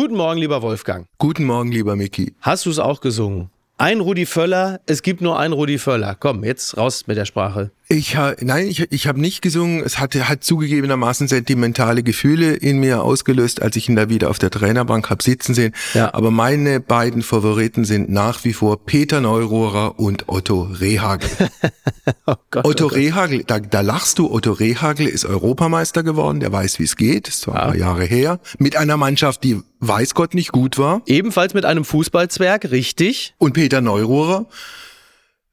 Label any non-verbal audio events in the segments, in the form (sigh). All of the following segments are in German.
Guten Morgen, lieber Wolfgang. Guten Morgen, lieber Micky. Hast du es auch gesungen? Ein Rudi Völler, es gibt nur einen Rudi Völler. Komm, jetzt raus mit der Sprache. Ich ha, nein, ich, ich habe nicht gesungen. Es hatte hat zugegebenermaßen sentimentale Gefühle in mir ausgelöst, als ich ihn da wieder auf der Trainerbank hab sitzen sehen. Ja. Aber meine beiden Favoriten sind nach wie vor Peter Neurohrer und Otto Rehagel. (laughs) oh Gott, Otto oh Rehagel, da, da lachst du. Otto Rehagel ist Europameister geworden. Der weiß, wie es geht. Das war ja. ein paar Jahre her. Mit einer Mannschaft, die weiß Gott nicht gut war. Ebenfalls mit einem Fußballzwerg, richtig. Und Peter Neurohrer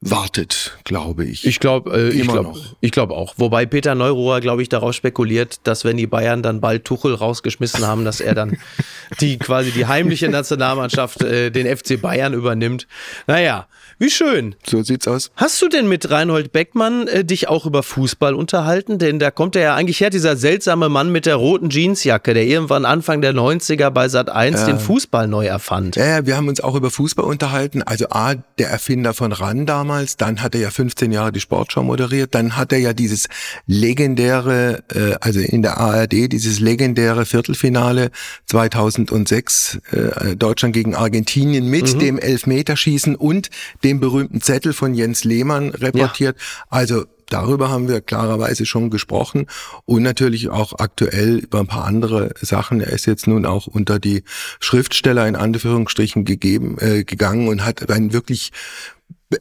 wartet, glaube ich. Ich glaube, äh, ich glaube, ich glaube auch. Wobei Peter Neurohrer, glaube ich, darauf spekuliert, dass wenn die Bayern dann bald Tuchel rausgeschmissen haben, dass er dann (laughs) die quasi die heimliche Nationalmannschaft äh, den FC Bayern übernimmt. Naja, wie schön. So sieht's aus. Hast du denn mit Reinhold Beckmann äh, dich auch über Fußball unterhalten? Denn da kommt er ja eigentlich her, dieser seltsame Mann mit der roten Jeansjacke, der irgendwann Anfang der 90er bei Sat 1 ja. den Fußball neu erfand. Ja, wir haben uns auch über Fußball unterhalten. Also A, der Erfinder von RAN damals, dann hat er ja 15 Jahre die Sportschau moderiert, dann hat er ja dieses legendäre, äh, also in der ARD, dieses legendäre Viertelfinale 2006, äh, Deutschland gegen Argentinien mit mhm. dem Elfmeterschießen und dem den berühmten Zettel von Jens Lehmann reportiert. Ja. Also darüber haben wir klarerweise schon gesprochen und natürlich auch aktuell über ein paar andere Sachen. Er ist jetzt nun auch unter die Schriftsteller in Anführungsstrichen gegeben, äh, gegangen und hat ein wirklich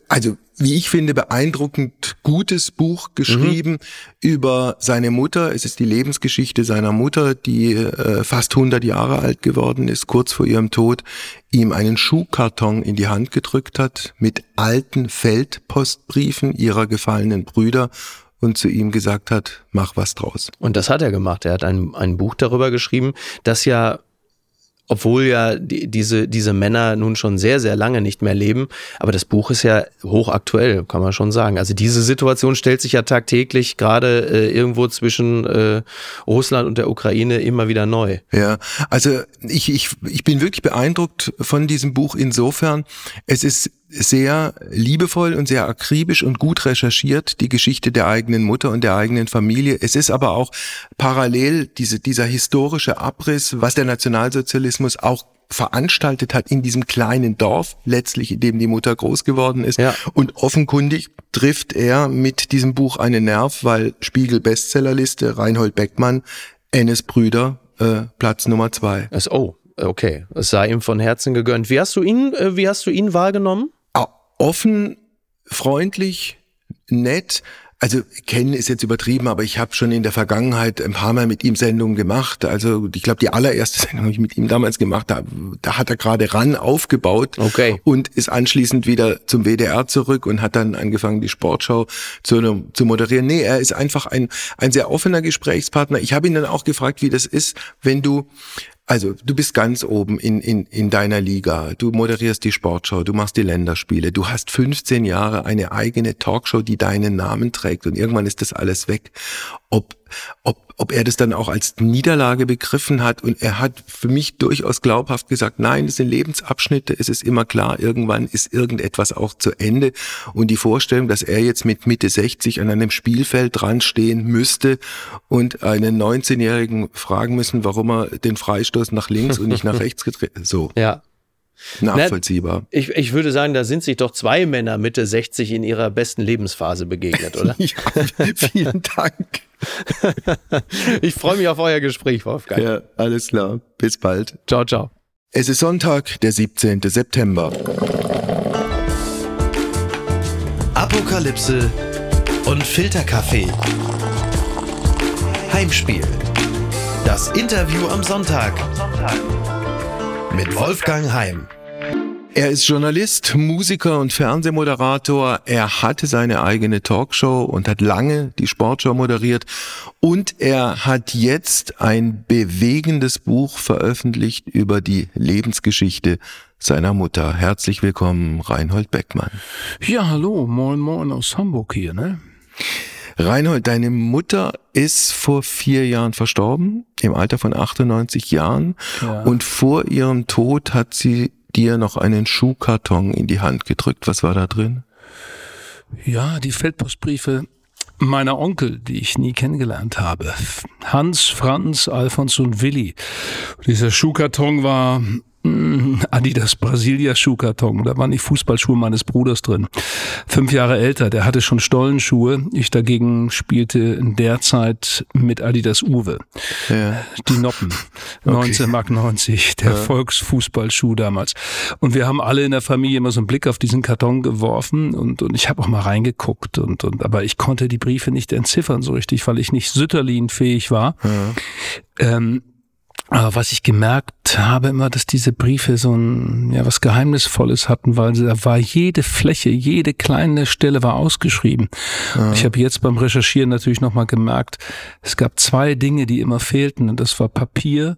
also wie ich finde, beeindruckend gutes Buch geschrieben mhm. über seine Mutter. Es ist die Lebensgeschichte seiner Mutter, die äh, fast 100 Jahre alt geworden ist, kurz vor ihrem Tod, ihm einen Schuhkarton in die Hand gedrückt hat mit alten Feldpostbriefen ihrer gefallenen Brüder und zu ihm gesagt hat, mach was draus. Und das hat er gemacht. Er hat ein, ein Buch darüber geschrieben, das ja obwohl ja die, diese, diese Männer nun schon sehr, sehr lange nicht mehr leben. Aber das Buch ist ja hochaktuell, kann man schon sagen. Also diese Situation stellt sich ja tagtäglich gerade äh, irgendwo zwischen äh, Russland und der Ukraine immer wieder neu. Ja, also ich, ich, ich bin wirklich beeindruckt von diesem Buch insofern. Es ist sehr liebevoll und sehr akribisch und gut recherchiert, die Geschichte der eigenen Mutter und der eigenen Familie. Es ist aber auch parallel diese, dieser historische Abriss, was der Nationalsozialismus auch veranstaltet hat in diesem kleinen Dorf, letztlich in dem die Mutter groß geworden ist. Ja. Und offenkundig trifft er mit diesem Buch einen Nerv, weil Spiegel Bestsellerliste, Reinhold Beckmann, Ennis Brüder, äh, Platz Nummer zwei. oh, okay. Es sei ihm von Herzen gegönnt. Wie hast du ihn, äh, wie hast du ihn wahrgenommen? Offen, freundlich, nett. Also kennen ist jetzt übertrieben, aber ich habe schon in der Vergangenheit ein paar Mal mit ihm Sendungen gemacht. Also ich glaube, die allererste (laughs) Sendung habe ich mit ihm damals gemacht. Da, da hat er gerade ran aufgebaut okay. und ist anschließend wieder zum WDR zurück und hat dann angefangen, die Sportschau zu, zu moderieren. Nee, er ist einfach ein, ein sehr offener Gesprächspartner. Ich habe ihn dann auch gefragt, wie das ist, wenn du also, du bist ganz oben in, in, in deiner Liga. Du moderierst die Sportschau, du machst die Länderspiele. Du hast 15 Jahre eine eigene Talkshow, die deinen Namen trägt und irgendwann ist das alles weg. Ob, ob ob er das dann auch als Niederlage begriffen hat. Und er hat für mich durchaus glaubhaft gesagt, nein, das sind Lebensabschnitte, es ist immer klar, irgendwann ist irgendetwas auch zu Ende. Und die Vorstellung, dass er jetzt mit Mitte 60 an einem Spielfeld dran stehen müsste und einen 19-Jährigen fragen müssen, warum er den Freistoß nach links und nicht nach (laughs) rechts gedreht, so. Ja. Nachvollziehbar. Na, ich, ich würde sagen, da sind sich doch zwei Männer Mitte 60 in ihrer besten Lebensphase begegnet, oder? (laughs) ja, vielen Dank. ich freue mich auf euer Gespräch, Wolfgang. Ja, alles klar. Bis bald. Ciao, ciao. Es ist Sonntag, der 17. September. Apokalypse und Filterkaffee. Heimspiel. Das Interview am Sonntag mit Wolfgang Heim. Er ist Journalist, Musiker und Fernsehmoderator. Er hatte seine eigene Talkshow und hat lange die Sportshow moderiert. Und er hat jetzt ein bewegendes Buch veröffentlicht über die Lebensgeschichte seiner Mutter. Herzlich willkommen, Reinhold Beckmann. Ja, hallo, moin moin aus Hamburg hier, ne? Reinhold, deine Mutter ist vor vier Jahren verstorben, im Alter von 98 Jahren. Ja. Und vor ihrem Tod hat sie dir noch einen Schuhkarton in die Hand gedrückt. Was war da drin? Ja, die Feldpostbriefe meiner Onkel, die ich nie kennengelernt habe. Hans, Franz, Alfons und Willi. Dieser Schuhkarton war Adidas Brasilia Schuhkarton. Da waren die Fußballschuhe meines Bruders drin. Fünf Jahre älter, der hatte schon Stollenschuhe. Ich dagegen spielte in der Zeit mit Adidas Uwe. Ja. Die Noppen. Okay. 19 Mark 90, der ja. Volksfußballschuh damals. Und wir haben alle in der Familie immer so einen Blick auf diesen Karton geworfen und, und ich habe auch mal reingeguckt und, und aber ich konnte die Briefe nicht entziffern so richtig, weil ich nicht Sütterlin-fähig war. Ja. Ähm, was ich gemerkt habe immer, dass diese Briefe so ein, ja, was Geheimnisvolles hatten, weil da war jede Fläche, jede kleine Stelle war ausgeschrieben. Ja. Ich habe jetzt beim Recherchieren natürlich nochmal gemerkt, es gab zwei Dinge, die immer fehlten und das war Papier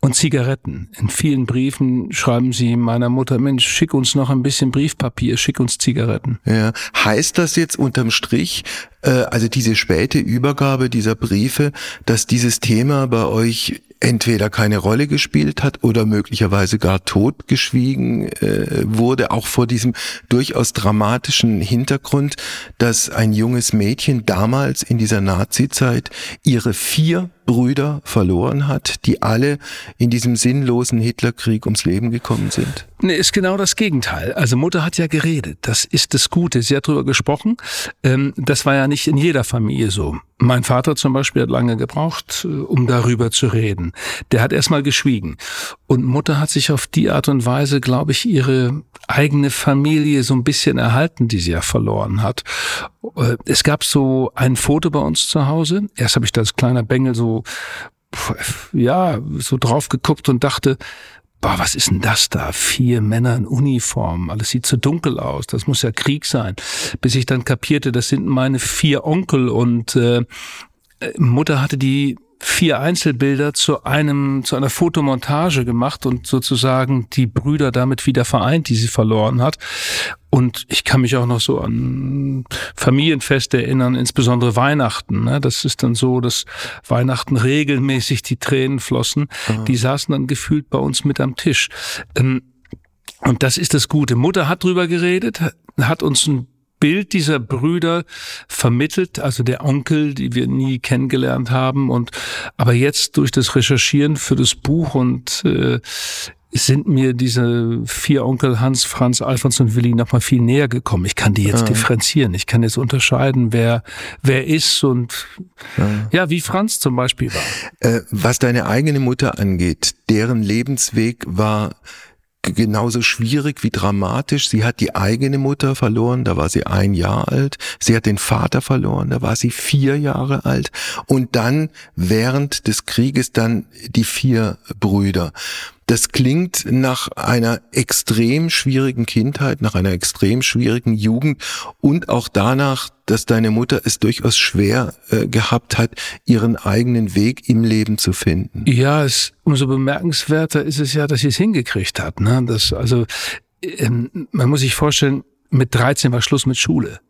und Zigaretten. In vielen Briefen schreiben sie meiner Mutter, Mensch, schick uns noch ein bisschen Briefpapier, schick uns Zigaretten. Ja. Heißt das jetzt unterm Strich, äh, also diese späte Übergabe dieser Briefe, dass dieses Thema bei euch entweder keine Rolle gespielt hat oder möglicherweise gar totgeschwiegen äh, wurde, auch vor diesem durchaus dramatischen Hintergrund, dass ein junges Mädchen damals in dieser Nazi-Zeit ihre vier Brüder verloren hat, die alle in diesem sinnlosen Hitlerkrieg ums Leben gekommen sind? Nee, ist genau das Gegenteil. Also Mutter hat ja geredet. Das ist das Gute. Sie hat darüber gesprochen. Ähm, das war ja nicht in jeder Familie so. Mein Vater zum Beispiel hat lange gebraucht, äh, um darüber zu reden. Der hat erstmal geschwiegen. Und Mutter hat sich auf die Art und Weise, glaube ich, ihre eigene Familie so ein bisschen erhalten, die sie ja verloren hat. Äh, es gab so ein Foto bei uns zu Hause. Erst habe ich da als kleiner Bengel so ja, so drauf geguckt und dachte, boah, was ist denn das da? Vier Männer in Uniform, alles sieht zu dunkel aus, das muss ja Krieg sein. Bis ich dann kapierte, das sind meine vier Onkel und äh, Mutter hatte die vier Einzelbilder zu einem, zu einer Fotomontage gemacht und sozusagen die Brüder damit wieder vereint, die sie verloren hat. Und ich kann mich auch noch so an Familienfeste erinnern, insbesondere Weihnachten. Ne? Das ist dann so, dass Weihnachten regelmäßig die Tränen flossen. Mhm. Die saßen dann gefühlt bei uns mit am Tisch. Ähm, und das ist das Gute. Mutter hat drüber geredet, hat uns ein Bild dieser Brüder vermittelt, also der Onkel, die wir nie kennengelernt haben. Und aber jetzt durch das Recherchieren für das Buch und äh, sind mir diese vier Onkel Hans, Franz, Alfons und Willi noch mal viel näher gekommen. Ich kann die jetzt ah. differenzieren. Ich kann jetzt unterscheiden, wer wer ist und ah. ja, wie Franz zum Beispiel war. Äh, was deine eigene Mutter angeht, deren Lebensweg war genauso schwierig wie dramatisch. Sie hat die eigene Mutter verloren, da war sie ein Jahr alt. Sie hat den Vater verloren, da war sie vier Jahre alt. Und dann während des Krieges dann die vier Brüder. Das klingt nach einer extrem schwierigen Kindheit, nach einer extrem schwierigen Jugend und auch danach, dass deine Mutter es durchaus schwer äh, gehabt hat, ihren eigenen Weg im Leben zu finden. Ja, es, umso bemerkenswerter ist es ja, dass sie es hingekriegt hat. Ne? Das, also ähm, man muss sich vorstellen, mit 13 war Schluss mit Schule.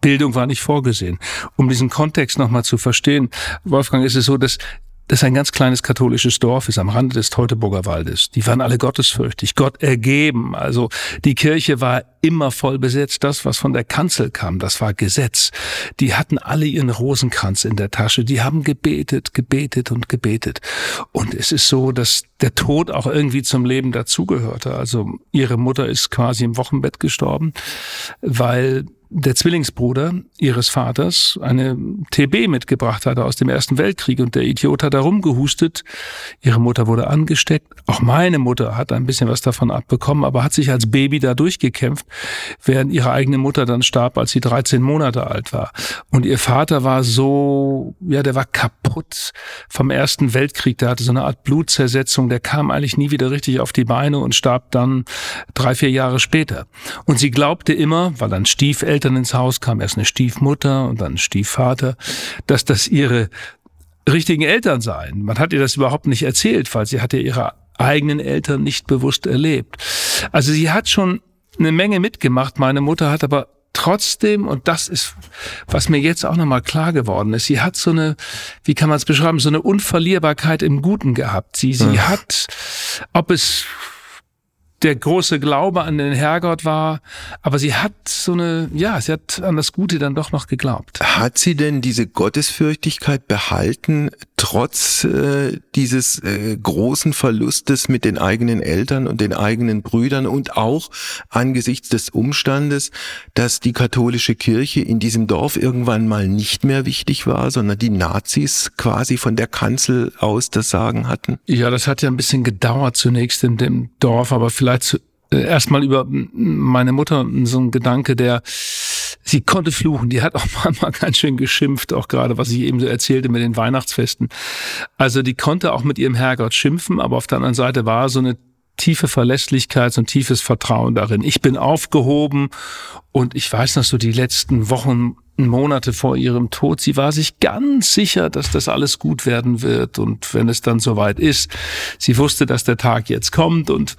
Bildung war nicht vorgesehen. Um diesen Kontext nochmal zu verstehen, Wolfgang, ist es so, dass das ein ganz kleines katholisches Dorf ist am Rande des Teutoburger Waldes. Die waren alle gottesfürchtig, Gott ergeben. Also die Kirche war immer voll besetzt. Das, was von der Kanzel kam, das war Gesetz. Die hatten alle ihren Rosenkranz in der Tasche. Die haben gebetet, gebetet und gebetet. Und es ist so, dass der Tod auch irgendwie zum Leben dazugehörte. Also ihre Mutter ist quasi im Wochenbett gestorben, weil der Zwillingsbruder ihres Vaters eine TB mitgebracht hatte aus dem Ersten Weltkrieg und der Idiot hat da rumgehustet. Ihre Mutter wurde angesteckt. Auch meine Mutter hat ein bisschen was davon abbekommen, aber hat sich als Baby da durchgekämpft, während ihre eigene Mutter dann starb, als sie 13 Monate alt war. Und ihr Vater war so, ja, der war kaputt vom Ersten Weltkrieg. Der hatte so eine Art Blutzersetzung. Der kam eigentlich nie wieder richtig auf die Beine und starb dann drei, vier Jahre später. Und sie glaubte immer, weil dann Stiefeltern Eltern ins Haus kam, erst eine Stiefmutter und dann ein Stiefvater, dass das ihre richtigen Eltern seien. Man hat ihr das überhaupt nicht erzählt, weil sie hatte ihre eigenen Eltern nicht bewusst erlebt. Also sie hat schon eine Menge mitgemacht. Meine Mutter hat aber trotzdem, und das ist, was mir jetzt auch nochmal klar geworden ist, sie hat so eine, wie kann man es beschreiben, so eine Unverlierbarkeit im Guten gehabt. Sie, sie ja. hat, ob es der große Glaube an den Herrgott war, aber sie hat so eine, ja, sie hat an das Gute dann doch noch geglaubt. Hat sie denn diese Gottesfürchtigkeit behalten, trotz äh, dieses äh, großen Verlustes mit den eigenen Eltern und den eigenen Brüdern und auch angesichts des Umstandes, dass die katholische Kirche in diesem Dorf irgendwann mal nicht mehr wichtig war, sondern die Nazis quasi von der Kanzel aus das Sagen hatten? Ja, das hat ja ein bisschen gedauert zunächst in dem Dorf, aber vielleicht zu, äh, erstmal über meine Mutter so ein Gedanke, der sie konnte fluchen. Die hat auch (laughs) mal ganz schön geschimpft, auch gerade was ich eben so erzählte mit den Weihnachtsfesten. Also die konnte auch mit ihrem Herrgott schimpfen, aber auf der anderen Seite war so eine tiefe Verlässlichkeit, so ein tiefes Vertrauen darin. Ich bin aufgehoben und ich weiß noch so die letzten Wochen, Monate vor ihrem Tod, sie war sich ganz sicher, dass das alles gut werden wird und wenn es dann soweit ist, sie wusste, dass der Tag jetzt kommt und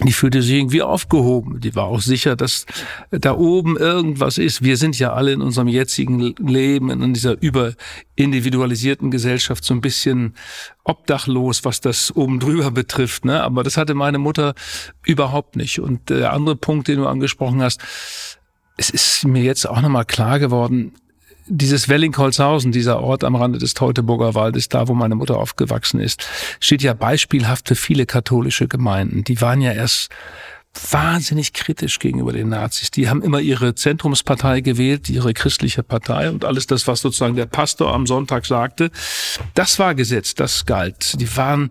die fühlte sich irgendwie aufgehoben. Die war auch sicher, dass da oben irgendwas ist. Wir sind ja alle in unserem jetzigen Leben, in dieser überindividualisierten Gesellschaft so ein bisschen obdachlos, was das oben drüber betrifft. Ne? Aber das hatte meine Mutter überhaupt nicht. Und der andere Punkt, den du angesprochen hast, es ist mir jetzt auch nochmal klar geworden, dieses Wellingholzhausen, dieser Ort am Rande des Teutoburger Waldes, da wo meine Mutter aufgewachsen ist, steht ja beispielhaft für viele katholische Gemeinden. Die waren ja erst wahnsinnig kritisch gegenüber den Nazis. Die haben immer ihre Zentrumspartei gewählt, ihre christliche Partei und alles das, was sozusagen der Pastor am Sonntag sagte, das war Gesetz, das galt. Die waren,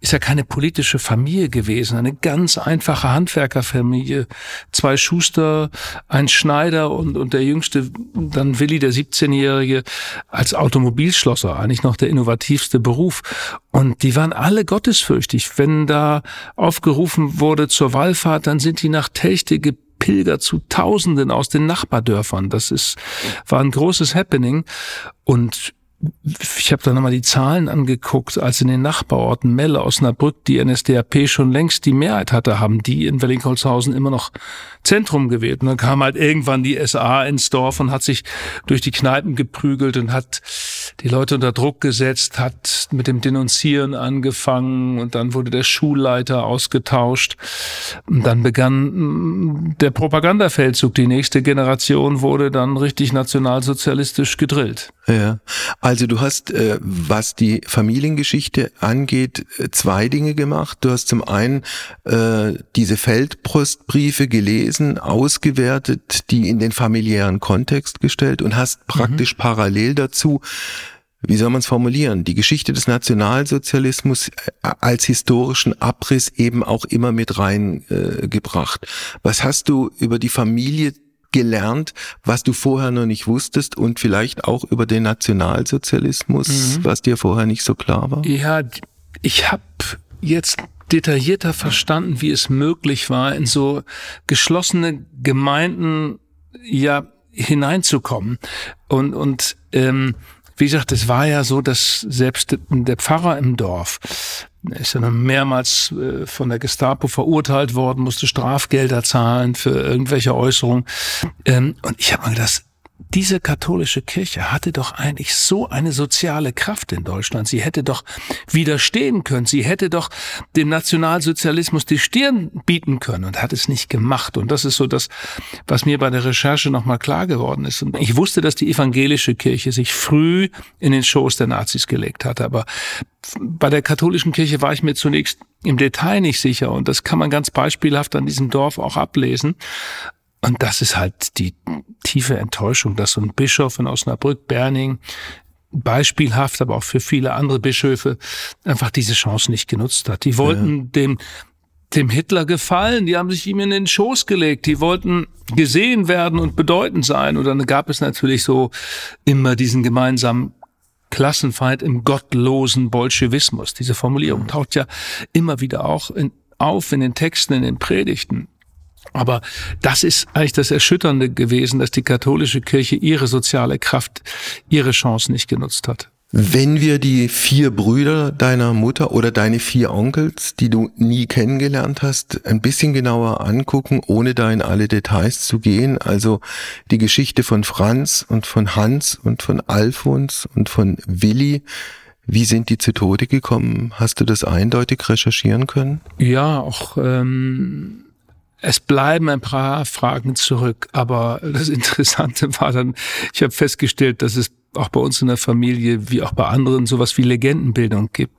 ist ja keine politische Familie gewesen, eine ganz einfache Handwerkerfamilie. Zwei Schuster, ein Schneider und, und der jüngste, dann Willi, der 17-Jährige, als Automobilschlosser, eigentlich noch der innovativste Beruf. Und die waren alle gottesfürchtig. Wenn da aufgerufen wurde zur Wallfahrt, dann sind die nach Telchte gepilgert zu Tausenden aus den Nachbardörfern. Das ist, war ein großes Happening. Und ich habe da nochmal die Zahlen angeguckt, als in den Nachbarorten Melle, Osnabrück die NSDAP schon längst die Mehrheit hatte, haben die in Wellingholzhausen immer noch Zentrum gewählt. Und dann kam halt irgendwann die SA ins Dorf und hat sich durch die Kneipen geprügelt und hat die Leute unter Druck gesetzt, hat mit dem Denunzieren angefangen und dann wurde der Schulleiter ausgetauscht. Und dann begann mm, der Propagandafeldzug. Die nächste Generation wurde dann richtig nationalsozialistisch gedrillt. Ja, also du hast, äh, was die Familiengeschichte angeht, äh, zwei Dinge gemacht. Du hast zum einen äh, diese Feldpostbriefe gelesen, ausgewertet, die in den familiären Kontext gestellt und hast praktisch mhm. parallel dazu wie soll man es formulieren, die Geschichte des Nationalsozialismus äh, als historischen Abriss eben auch immer mit reingebracht. Äh, Was hast du über die Familie gelernt, was du vorher noch nicht wusstest und vielleicht auch über den Nationalsozialismus, mhm. was dir vorher nicht so klar war? Ja, ich habe jetzt detaillierter verstanden, wie es möglich war, in so geschlossene Gemeinden ja hineinzukommen und und ähm, wie gesagt, es war ja so, dass selbst der Pfarrer im Dorf ist ja dann mehrmals äh, von der Gestapo verurteilt worden, musste Strafgelder zahlen für irgendwelche Äußerungen. Ähm, und ich habe mal gedacht, diese katholische Kirche hatte doch eigentlich so eine soziale Kraft in Deutschland. Sie hätte doch widerstehen können. Sie hätte doch dem Nationalsozialismus die Stirn bieten können und hat es nicht gemacht. Und das ist so das, was mir bei der Recherche nochmal klar geworden ist. Und ich wusste, dass die evangelische Kirche sich früh in den Schoß der Nazis gelegt hatte. Aber bei der katholischen Kirche war ich mir zunächst im Detail nicht sicher. Und das kann man ganz beispielhaft an diesem Dorf auch ablesen. Und das ist halt die tiefe Enttäuschung, dass so ein Bischof in Osnabrück, Berning, beispielhaft, aber auch für viele andere Bischöfe einfach diese Chance nicht genutzt hat. Die wollten ja. dem dem Hitler gefallen, die haben sich ihm in den Schoß gelegt, die wollten gesehen werden und bedeutend sein. Und dann gab es natürlich so immer diesen gemeinsamen Klassenfeind im gottlosen Bolschewismus. Diese Formulierung taucht ja immer wieder auch in, auf in den Texten, in den Predigten. Aber das ist eigentlich das Erschütternde gewesen, dass die katholische Kirche ihre soziale Kraft, ihre Chance nicht genutzt hat. Wenn wir die vier Brüder deiner Mutter oder deine vier Onkels, die du nie kennengelernt hast, ein bisschen genauer angucken, ohne da in alle Details zu gehen, also die Geschichte von Franz und von Hans und von Alfons und von Willi, Wie sind die zu Tode gekommen? Hast du das eindeutig recherchieren können? Ja, auch ähm, es bleiben ein paar Fragen zurück, aber das (laughs) Interessante war dann, ich habe festgestellt, dass es auch bei uns in der Familie, wie auch bei anderen, sowas wie Legendenbildung gibt.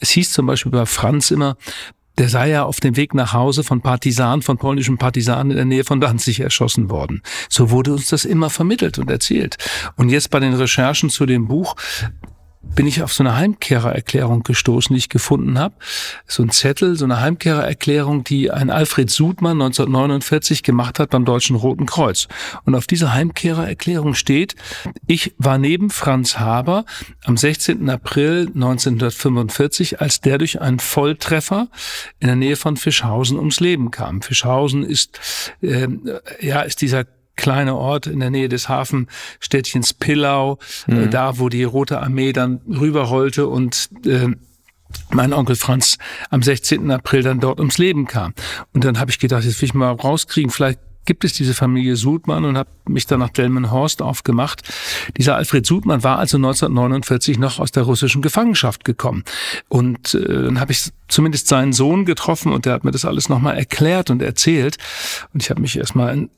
Es hieß zum Beispiel bei Franz immer, der sei ja auf dem Weg nach Hause von Partisanen, von polnischen Partisanen in der Nähe von Danzig erschossen worden. So wurde uns das immer vermittelt und erzählt. Und jetzt bei den Recherchen zu dem Buch bin ich auf so eine Heimkehrererklärung gestoßen, die ich gefunden habe. So ein Zettel, so eine Heimkehrererklärung, die ein Alfred Sudmann 1949 gemacht hat beim Deutschen Roten Kreuz. Und auf dieser Heimkehrererklärung steht, ich war neben Franz Haber am 16. April 1945, als der durch einen Volltreffer in der Nähe von Fischhausen ums Leben kam. Fischhausen ist, äh, ja, ist dieser kleine Ort in der Nähe des Hafenstädtchens Pillau, äh, mhm. äh, da wo die Rote Armee dann rüberrollte und äh, mein Onkel Franz am 16. April dann dort ums Leben kam. Und dann habe ich gedacht, jetzt will ich mal rauskriegen, vielleicht gibt es diese Familie Sudmann und habe mich dann nach Delmenhorst aufgemacht. Dieser Alfred Sudmann war also 1949 noch aus der russischen Gefangenschaft gekommen. Und äh, dann habe ich zumindest seinen Sohn getroffen und der hat mir das alles nochmal erklärt und erzählt. Und ich habe mich erstmal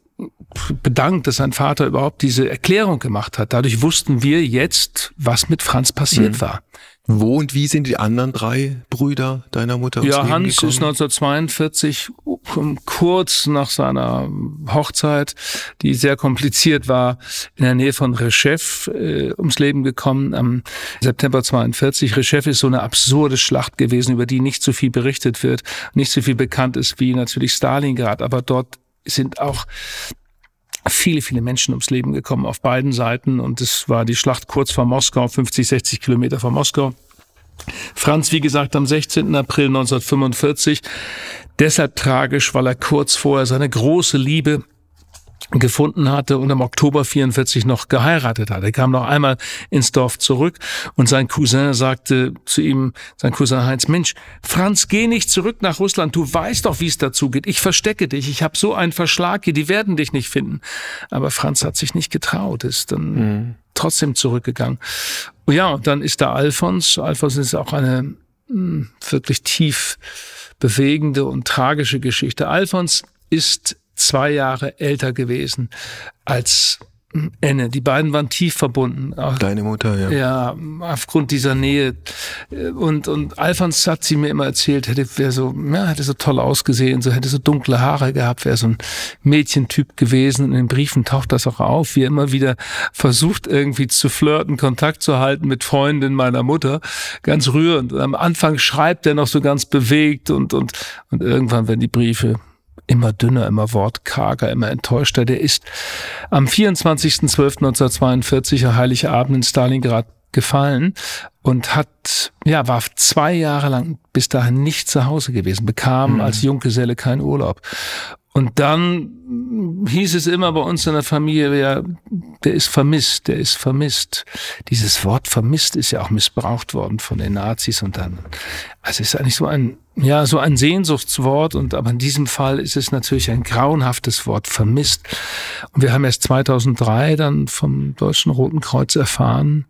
bedankt, dass sein Vater überhaupt diese Erklärung gemacht hat. Dadurch wussten wir jetzt, was mit Franz passiert mhm. war. Wo und wie sind die anderen drei Brüder deiner Mutter? Ja, Hans gekommen? ist 1942 kurz nach seiner Hochzeit, die sehr kompliziert war, in der Nähe von Rechef äh, ums Leben gekommen am September 42. Rechef ist so eine absurde Schlacht gewesen, über die nicht so viel berichtet wird, nicht so viel bekannt ist wie natürlich Stalingrad, aber dort sind auch viele, viele Menschen ums Leben gekommen auf beiden Seiten und es war die Schlacht kurz vor Moskau, 50, 60 Kilometer vor Moskau. Franz, wie gesagt, am 16. April 1945. Deshalb tragisch, weil er kurz vorher seine große Liebe gefunden hatte und im Oktober 44 noch geheiratet hat. Er kam noch einmal ins Dorf zurück und sein Cousin sagte zu ihm, sein Cousin Heinz, Mensch, Franz, geh nicht zurück nach Russland, du weißt doch, wie es dazu geht. Ich verstecke dich, ich habe so einen Verschlag hier, die werden dich nicht finden. Aber Franz hat sich nicht getraut, ist dann mhm. trotzdem zurückgegangen. Ja, und dann ist da Alfons. Alfons ist auch eine mh, hm, wirklich tief bewegende und tragische Geschichte. Alfons ist zwei Jahre älter gewesen als Enne. Die beiden waren tief verbunden. Deine Mutter, ja. Ja, aufgrund dieser Nähe. Und, und Alfons hat sie mir immer erzählt, hätte, wäre so, ja, hätte so toll ausgesehen, so hätte so dunkle Haare gehabt, wäre so ein Mädchentyp gewesen. In den Briefen taucht das auch auf, wie er immer wieder versucht, irgendwie zu flirten, Kontakt zu halten mit Freundin meiner Mutter. Ganz rührend. Und am Anfang schreibt er noch so ganz bewegt und, und, und irgendwann werden die Briefe immer dünner, immer wortkarger, immer enttäuschter. Der ist am 24.12.1942, Heiligabend in Stalingrad gefallen und hat, ja, war zwei Jahre lang bis dahin nicht zu Hause gewesen, bekam mhm. als Junggeselle keinen Urlaub. Und dann hieß es immer bei uns in der Familie, ja, der ist vermisst, der ist vermisst. Dieses Wort vermisst ist ja auch missbraucht worden von den Nazis und dann, also es ist eigentlich so ein, ja, so ein Sehnsuchtswort und aber in diesem Fall ist es natürlich ein grauenhaftes Wort, vermisst. Und wir haben erst 2003 dann vom Deutschen Roten Kreuz erfahren,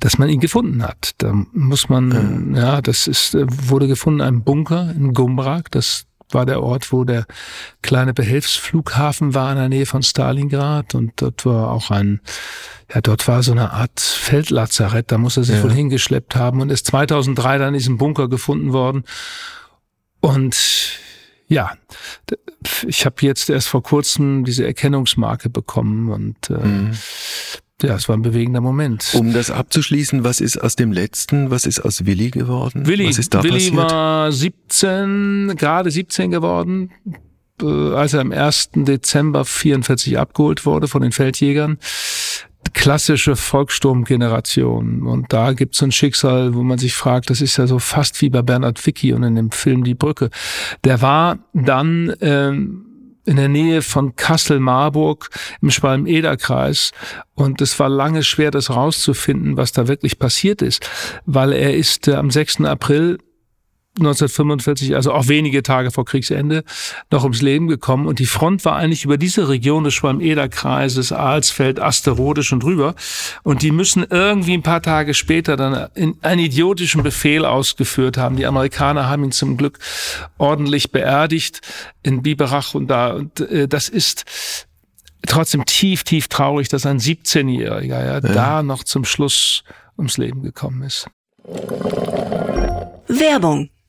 dass man ihn gefunden hat. Da muss man, ja, ja das ist, wurde gefunden, ein Bunker in Gumrak, das war der Ort, wo der kleine Behelfsflughafen war in der Nähe von Stalingrad und dort war auch ein, ja, dort war so eine Art Feldlazarett, da muss er sich ja. wohl hingeschleppt haben und ist 2003 dann in diesem Bunker gefunden worden und ja, ich habe jetzt erst vor kurzem diese Erkennungsmarke bekommen und äh, mhm. Ja, es war ein bewegender Moment. Um das abzuschließen, was ist aus dem letzten, was ist aus Willi geworden? Willi, was ist da Willi passiert? war 17, gerade 17 geworden, äh, als er am 1. Dezember 44 abgeholt wurde von den Feldjägern. Klassische Volkssturmgeneration. Und da gibt es ein Schicksal, wo man sich fragt, das ist ja so fast wie bei Bernhard Vicky und in dem Film Die Brücke. Der war dann ähm, in der Nähe von Kassel-Marburg im Schwalm-Eder-Kreis. Und es war lange schwer, das rauszufinden, was da wirklich passiert ist, weil er ist äh, am 6. April 1945, also auch wenige Tage vor Kriegsende, noch ums Leben gekommen. Und die Front war eigentlich über diese Region des Schwalm-Eder-Kreises, Alsfeld, Asterode schon drüber. Und die müssen irgendwie ein paar Tage später dann einen idiotischen Befehl ausgeführt haben. Die Amerikaner haben ihn zum Glück ordentlich beerdigt in Biberach und da. Und äh, das ist trotzdem tief, tief traurig, dass ein 17-Jähriger ja, ja. da noch zum Schluss ums Leben gekommen ist. Werbung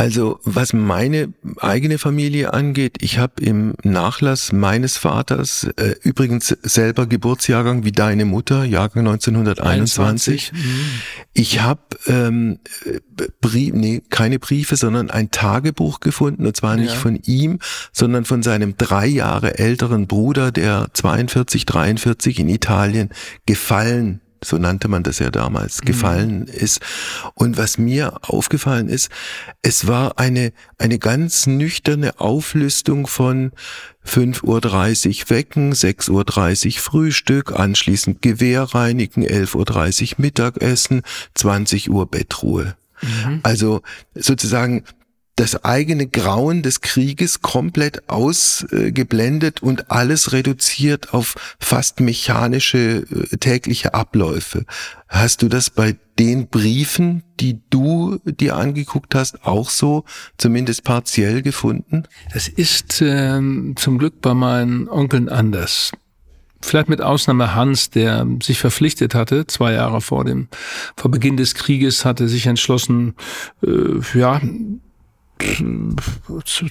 Also was meine eigene Familie angeht, ich habe im Nachlass meines Vaters äh, übrigens selber Geburtsjahrgang wie deine Mutter, Jahrgang 1921. 21. Ich habe ähm, Brief, nee, keine Briefe, sondern ein Tagebuch gefunden und zwar nicht ja. von ihm, sondern von seinem drei Jahre älteren Bruder, der 42, 43 in Italien gefallen so nannte man das ja damals, mhm. gefallen ist. Und was mir aufgefallen ist, es war eine, eine ganz nüchterne Auflistung von 5.30 Uhr wecken, 6.30 Uhr Frühstück, anschließend Gewehr reinigen, 11.30 Uhr Mittagessen, 20 Uhr Bettruhe. Mhm. Also sozusagen das eigene Grauen des Krieges komplett ausgeblendet und alles reduziert auf fast mechanische äh, tägliche Abläufe. Hast du das bei den Briefen, die du dir angeguckt hast, auch so zumindest partiell gefunden? Das ist ähm, zum Glück bei meinen Onkeln anders vielleicht mit Ausnahme Hans, der sich verpflichtet hatte, zwei Jahre vor dem, vor Beginn des Krieges, hatte sich entschlossen, äh, ja,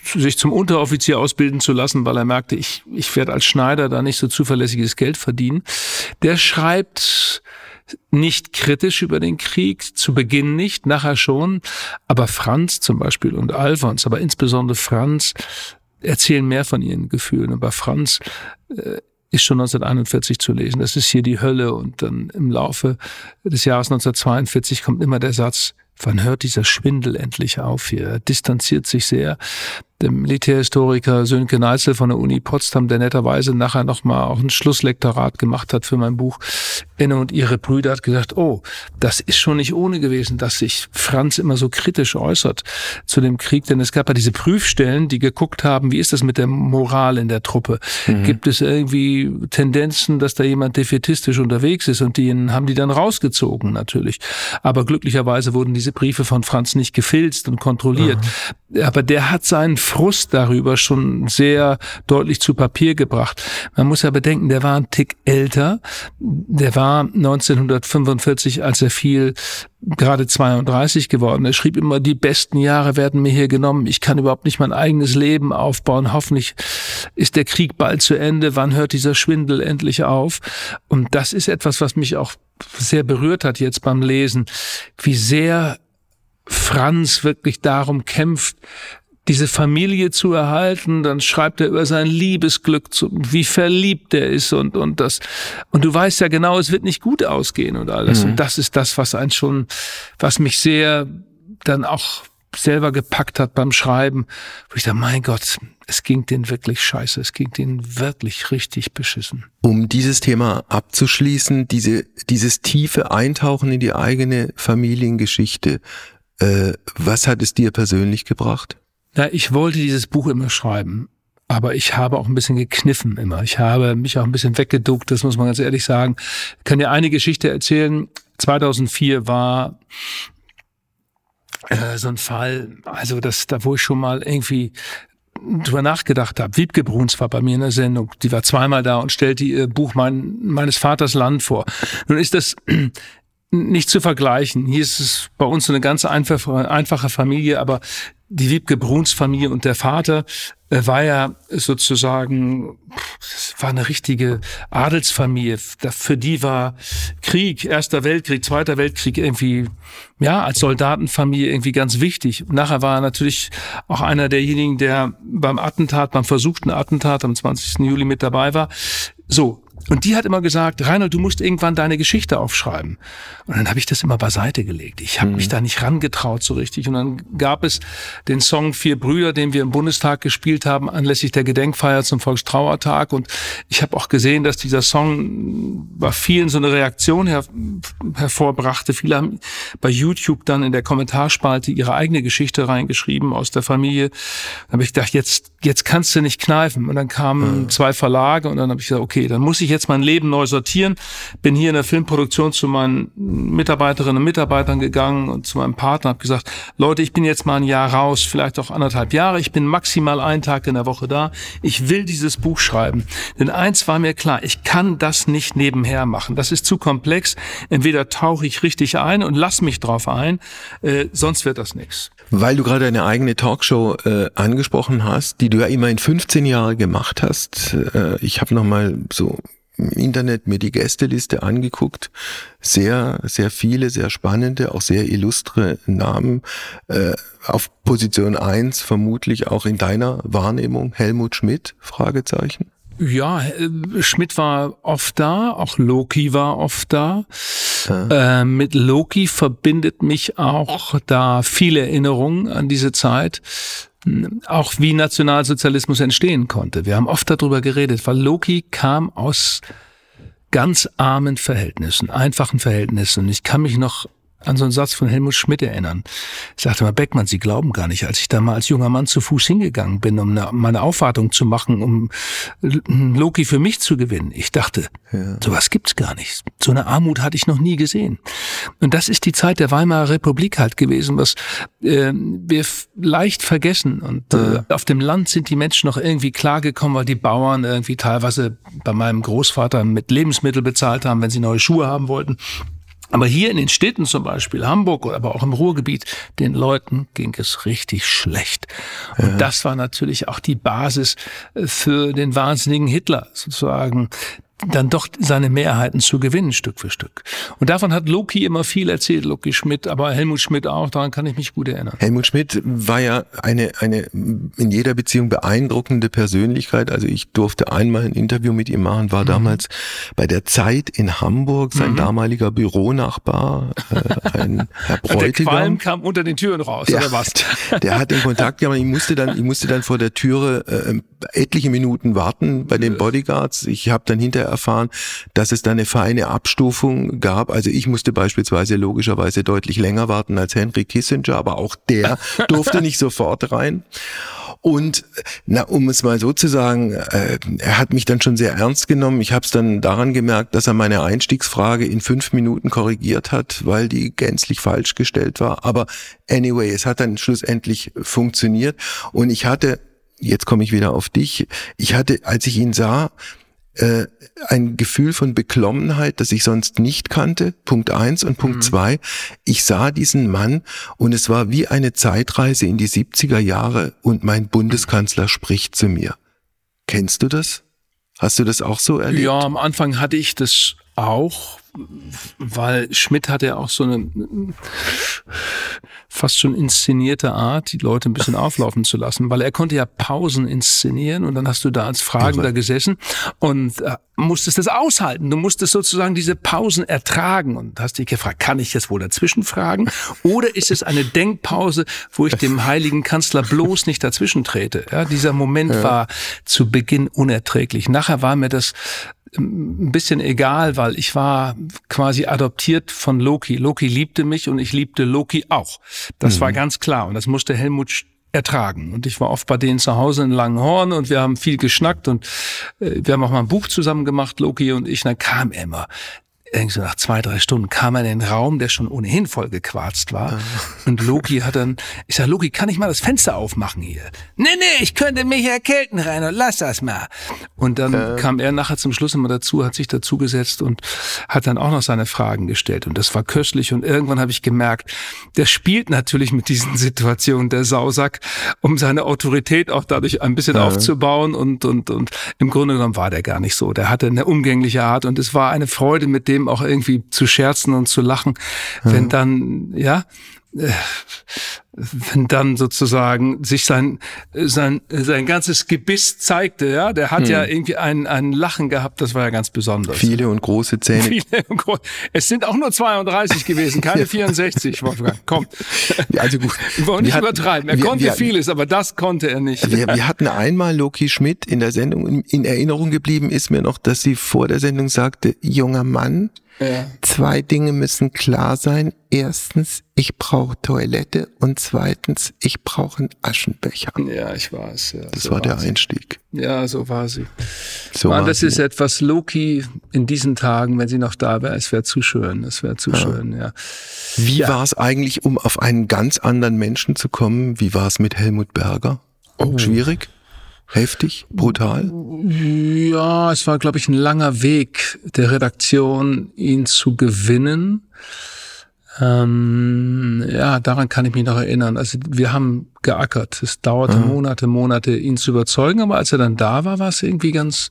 sich zum Unteroffizier ausbilden zu lassen, weil er merkte, ich, ich werde als Schneider da nicht so zuverlässiges Geld verdienen. Der schreibt nicht kritisch über den Krieg, zu Beginn nicht, nachher schon. Aber Franz zum Beispiel und Alfons, aber insbesondere Franz, erzählen mehr von ihren Gefühlen. Bei Franz äh, ist schon 1941 zu lesen. Das ist hier die Hölle. Und dann im Laufe des Jahres 1942 kommt immer der Satz, wann hört dieser Schwindel endlich auf hier? Er distanziert sich sehr dem Militärhistoriker Sönke Neitzel von der Uni Potsdam, der netterweise nachher nochmal auch ein Schlusslektorat gemacht hat für mein Buch. Inne und ihre Brüder hat gesagt, oh, das ist schon nicht ohne gewesen, dass sich Franz immer so kritisch äußert zu dem Krieg, denn es gab ja diese Prüfstellen, die geguckt haben, wie ist das mit der Moral in der Truppe? Mhm. Gibt es irgendwie Tendenzen, dass da jemand defetistisch unterwegs ist und die haben die dann rausgezogen natürlich. Aber glücklicherweise wurden diese Briefe von Franz nicht gefilzt und kontrolliert. Mhm. Aber der hat seinen Frust darüber schon sehr deutlich zu Papier gebracht. Man muss ja bedenken, der war ein Tick älter. Der war 1945, als er fiel, gerade 32 geworden. Er schrieb immer, die besten Jahre werden mir hier genommen. Ich kann überhaupt nicht mein eigenes Leben aufbauen. Hoffentlich ist der Krieg bald zu Ende. Wann hört dieser Schwindel endlich auf? Und das ist etwas, was mich auch sehr berührt hat jetzt beim Lesen, wie sehr Franz wirklich darum kämpft, diese Familie zu erhalten, dann schreibt er über sein Liebesglück, zu, wie verliebt er ist und, und das. Und du weißt ja genau, es wird nicht gut ausgehen und alles. Mhm. Und das ist das, was einen schon, was mich sehr dann auch selber gepackt hat beim Schreiben, wo ich dachte, mein Gott, es ging denen wirklich scheiße, es ging denen wirklich richtig beschissen. Um dieses Thema abzuschließen, diese, dieses tiefe Eintauchen in die eigene Familiengeschichte, äh, was hat es dir persönlich gebracht? Ja, ich wollte dieses Buch immer schreiben. Aber ich habe auch ein bisschen gekniffen immer. Ich habe mich auch ein bisschen weggeduckt, das muss man ganz ehrlich sagen. Ich kann dir eine Geschichte erzählen. 2004 war äh, so ein Fall, also das, da wo ich schon mal irgendwie drüber nachgedacht habe. Wiebke Bruns war bei mir in der Sendung. Die war zweimal da und stellte ihr Buch mein, meines Vaters Land vor. Nun ist das (clears throat) nicht zu vergleichen. Hier ist es bei uns so eine ganz einfache, einfache Familie, aber die Wiebke Bruns Familie und der Vater äh, war ja sozusagen, das war eine richtige Adelsfamilie. Für die war Krieg, Erster Weltkrieg, Zweiter Weltkrieg irgendwie, ja, als Soldatenfamilie irgendwie ganz wichtig. nachher war er natürlich auch einer derjenigen, der beim Attentat, beim versuchten Attentat am 20. Juli mit dabei war. So, und die hat immer gesagt, Reinhold, du musst irgendwann deine Geschichte aufschreiben. Und dann habe ich das immer beiseite gelegt. Ich habe mhm. mich da nicht rangetraut so richtig. Und dann gab es den Song Vier Brüder, den wir im Bundestag gespielt haben, anlässlich der Gedenkfeier zum Volkstrauertag. Und ich habe auch gesehen, dass dieser Song bei vielen so eine Reaktion her hervorbrachte. Viele haben bei YouTube dann in der Kommentarspalte ihre eigene Geschichte reingeschrieben aus der Familie. Dann habe ich gedacht, jetzt, jetzt kannst du nicht kneifen. Und dann kamen mhm. zwei Verlage und dann habe ich gesagt, okay, dann muss ich jetzt mein Leben neu sortieren. Bin hier in der Filmproduktion zu meinen Mitarbeiterinnen und Mitarbeitern gegangen und zu meinem Partner, habe gesagt, Leute, ich bin jetzt mal ein Jahr raus, vielleicht auch anderthalb Jahre. Ich bin maximal einen Tag in der Woche da. Ich will dieses Buch schreiben. Denn eins war mir klar, ich kann das nicht nebenher machen. Das ist zu komplex. Entweder tauche ich richtig ein und lass mich drauf ein, äh, sonst wird das nichts. Weil du gerade eine eigene Talkshow äh, angesprochen hast, die du ja immerhin 15 Jahre gemacht hast. Äh, ich habe noch mal so im Internet mir die Gästeliste angeguckt. Sehr, sehr viele, sehr spannende, auch sehr illustre Namen. Äh, auf Position eins vermutlich auch in deiner Wahrnehmung Helmut Schmidt? Fragezeichen. Ja, äh, Schmidt war oft da, auch Loki war oft da. Ja. Äh, mit Loki verbindet mich auch da viele Erinnerungen an diese Zeit auch wie Nationalsozialismus entstehen konnte. Wir haben oft darüber geredet, weil Loki kam aus ganz armen Verhältnissen, einfachen Verhältnissen. Ich kann mich noch an so einen Satz von Helmut Schmidt erinnern. Ich sagte mal, Beckmann, Sie glauben gar nicht, als ich da mal als junger Mann zu Fuß hingegangen bin, um eine, meine Aufwartung zu machen, um Loki für mich zu gewinnen. Ich dachte, ja. sowas gibt's gar nicht. So eine Armut hatte ich noch nie gesehen. Und das ist die Zeit der Weimarer Republik halt gewesen, was äh, wir leicht vergessen. Und äh, auf dem Land sind die Menschen noch irgendwie klargekommen, weil die Bauern irgendwie teilweise bei meinem Großvater mit Lebensmittel bezahlt haben, wenn sie neue Schuhe haben wollten. Aber hier in den Städten zum Beispiel, Hamburg oder aber auch im Ruhrgebiet, den Leuten ging es richtig schlecht. Und ja. das war natürlich auch die Basis äh, für den wahnsinnigen Hitler sozusagen, dann doch seine Mehrheiten zu gewinnen, Stück für Stück. Und davon hat Loki immer viel erzählt, Loki Schmidt, aber Helmut Schmidt auch, daran kann ich mich gut erinnern. Helmut Schmidt war ja eine, eine in jeder Beziehung beeindruckende Persönlichkeit. Also ich durfte einmal ein Interview mit ihm machen, war mhm. damals bei der Zeit in Hamburg, sein mhm. damaliger Büronachbar, äh, ein (laughs) Herr Bräutigam. Der Qualm kam unter den Türen raus, der, oder was? Der hat den Kontakt, ja, ich musste dann, ich musste dann vor der Türe äh, etliche Minuten warten bei den Bodyguards. Ich habe dann hinterher erfahren, dass es da eine feine Abstufung gab. Also ich musste beispielsweise logischerweise deutlich länger warten als Henry Kissinger, aber auch der (laughs) durfte nicht sofort rein. Und na, um es mal so zu sagen, äh, er hat mich dann schon sehr ernst genommen. Ich habe es dann daran gemerkt, dass er meine Einstiegsfrage in fünf Minuten korrigiert hat, weil die gänzlich falsch gestellt war. Aber anyway, es hat dann schlussendlich funktioniert. Und ich hatte, jetzt komme ich wieder auf dich, ich hatte, als ich ihn sah, äh, ein Gefühl von Beklommenheit, das ich sonst nicht kannte. Punkt eins und Punkt mhm. zwei. Ich sah diesen Mann und es war wie eine Zeitreise in die 70er Jahre und mein Bundeskanzler spricht zu mir. Kennst du das? Hast du das auch so erlebt? Ja, am Anfang hatte ich das auch, weil Schmidt hat ja auch so eine fast schon inszenierte Art, die Leute ein bisschen auflaufen zu lassen, weil er konnte ja Pausen inszenieren und dann hast du da als Fragender gesessen und äh, musstest das aushalten. Du musstest sozusagen diese Pausen ertragen und hast dich gefragt, kann ich jetzt wohl dazwischen fragen oder ist es eine Denkpause, wo ich dem heiligen Kanzler bloß nicht dazwischen trete? Ja, dieser Moment ja. war zu Beginn unerträglich. Nachher war mir das ein bisschen egal, weil ich war quasi adoptiert von Loki. Loki liebte mich und ich liebte Loki auch. Das mhm. war ganz klar und das musste Helmut ertragen. Und ich war oft bei denen zu Hause in Langenhorn und wir haben viel geschnackt und äh, wir haben auch mal ein Buch zusammen gemacht, Loki und ich. Und dann kam er immer irgendwie so nach zwei, drei Stunden kam er in den Raum, der schon ohnehin voll gequarzt war. Ah. Und Loki hat dann, ich sag, Loki, kann ich mal das Fenster aufmachen hier? Nee, nee, ich könnte mich erkälten, Rainer, lass das mal. Und dann äh. kam er nachher zum Schluss immer dazu, hat sich dazugesetzt und hat dann auch noch seine Fragen gestellt. Und das war köstlich. Und irgendwann habe ich gemerkt, der spielt natürlich mit diesen Situationen, der Sausack, um seine Autorität auch dadurch ein bisschen äh. aufzubauen. Und, und, und im Grunde genommen war der gar nicht so. Der hatte eine umgängliche Art und es war eine Freude, mit dem dem auch irgendwie zu scherzen und zu lachen, wenn dann, ja, äh, wenn dann sozusagen sich sein sein sein ganzes Gebiss zeigte, ja, der hat hm. ja irgendwie ein ein Lachen gehabt, das war ja ganz besonders. Viele und große Zähne. (laughs) Viele und gro es sind auch nur 32 gewesen, keine (laughs) 64, Wolfgang. Komm. (laughs) Also gut. Wir wollen nicht wir übertreiben. Er wir, konnte wir, vieles, aber das konnte er nicht. Wir, wir hatten einmal Loki Schmidt in der Sendung in, in Erinnerung geblieben ist mir noch, dass sie vor der Sendung sagte, junger Mann, ja. Zwei Dinge müssen klar sein. Erstens, ich brauche Toilette und zweitens, ich brauche einen Aschenbecher. Ja, ich weiß. Ja, das so war der sie. Einstieg. Ja, so war sie. So Mann, das sie. ist etwas Loki in diesen Tagen, wenn sie noch da wäre, es wäre zu schön. Es wäre zu ja. schön, ja. Wie ja. war es eigentlich, um auf einen ganz anderen Menschen zu kommen? Wie war es mit Helmut Berger? Oh. Schwierig? Heftig, brutal? Ja, es war, glaube ich, ein langer Weg der Redaktion, ihn zu gewinnen. Ähm, ja, daran kann ich mich noch erinnern. Also wir haben geackert. Es dauerte mhm. Monate, Monate, ihn zu überzeugen. Aber als er dann da war, war es irgendwie ganz,